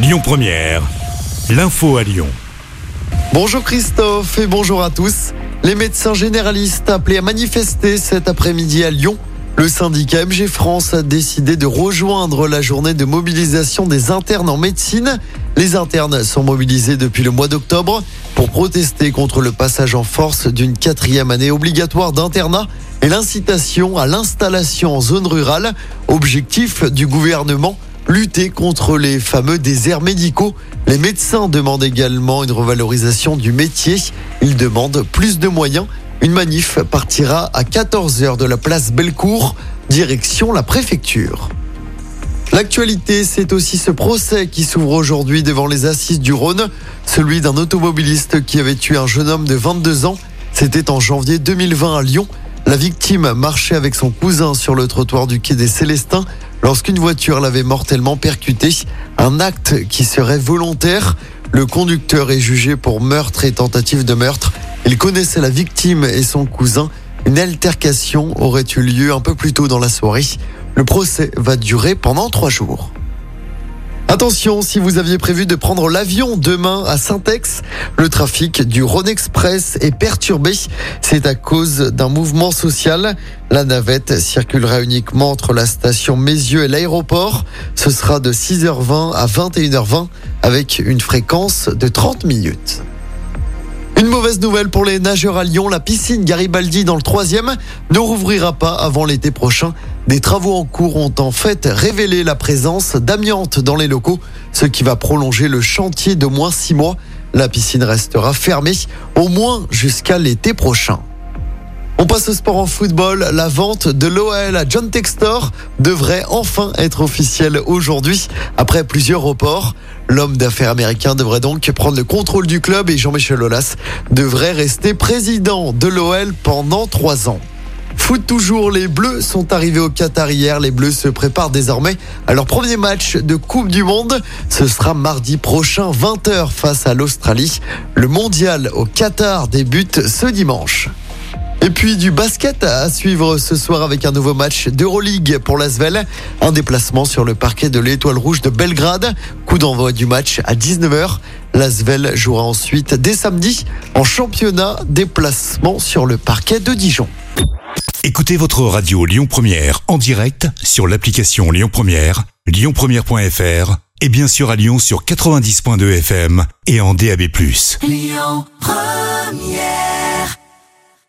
Lyon Première, l'info à Lyon. Bonjour Christophe et bonjour à tous. Les médecins généralistes appelés à manifester cet après-midi à Lyon. Le syndicat MG France a décidé de rejoindre la journée de mobilisation des internes en médecine. Les internes sont mobilisés depuis le mois d'octobre pour protester contre le passage en force d'une quatrième année obligatoire d'internat et l'incitation à l'installation en zone rurale. Objectif du gouvernement lutter contre les fameux déserts médicaux. Les médecins demandent également une revalorisation du métier. Ils demandent plus de moyens. Une manif partira à 14h de la place Bellecour, direction la préfecture. L'actualité, c'est aussi ce procès qui s'ouvre aujourd'hui devant les assises du Rhône, celui d'un automobiliste qui avait tué un jeune homme de 22 ans. C'était en janvier 2020 à Lyon. La victime marchait avec son cousin sur le trottoir du quai des Célestins lorsqu'une voiture l'avait mortellement percuté. Un acte qui serait volontaire. Le conducteur est jugé pour meurtre et tentative de meurtre. Il connaissait la victime et son cousin. Une altercation aurait eu lieu un peu plus tôt dans la soirée. Le procès va durer pendant trois jours. Attention, si vous aviez prévu de prendre l'avion demain à Saint-Ex, le trafic du Rhône Express est perturbé. C'est à cause d'un mouvement social. La navette circulera uniquement entre la station Mézieux et l'aéroport. Ce sera de 6h20 à 21h20 avec une fréquence de 30 minutes. Une mauvaise nouvelle pour les nageurs à Lyon. La piscine Garibaldi dans le troisième ne rouvrira pas avant l'été prochain. Des travaux en cours ont en fait révélé la présence d'amiante dans les locaux, ce qui va prolonger le chantier de moins six mois. La piscine restera fermée au moins jusqu'à l'été prochain. On passe au sport en football. La vente de l'OL à John Textor devrait enfin être officielle aujourd'hui après plusieurs reports. L'homme d'affaires américain devrait donc prendre le contrôle du club et Jean-Michel Aulas devrait rester président de l'OL pendant trois ans. Foot toujours, les Bleus sont arrivés au Qatar hier. Les Bleus se préparent désormais à leur premier match de Coupe du Monde. Ce sera mardi prochain, 20h face à l'Australie. Le mondial au Qatar débute ce dimanche. Et puis du basket à suivre ce soir avec un nouveau match d'Euroleague pour l'Asvel. Un déplacement sur le parquet de l'Étoile Rouge de Belgrade. Coup d'envoi du match à 19h. L'Asvel jouera ensuite dès samedi en championnat déplacement sur le parquet de Dijon. Écoutez votre radio Lyon Première en direct sur l'application Lyon Première, lyonpremière.fr et bien sûr à Lyon sur 90.2 FM et en DAB+. Lyon Première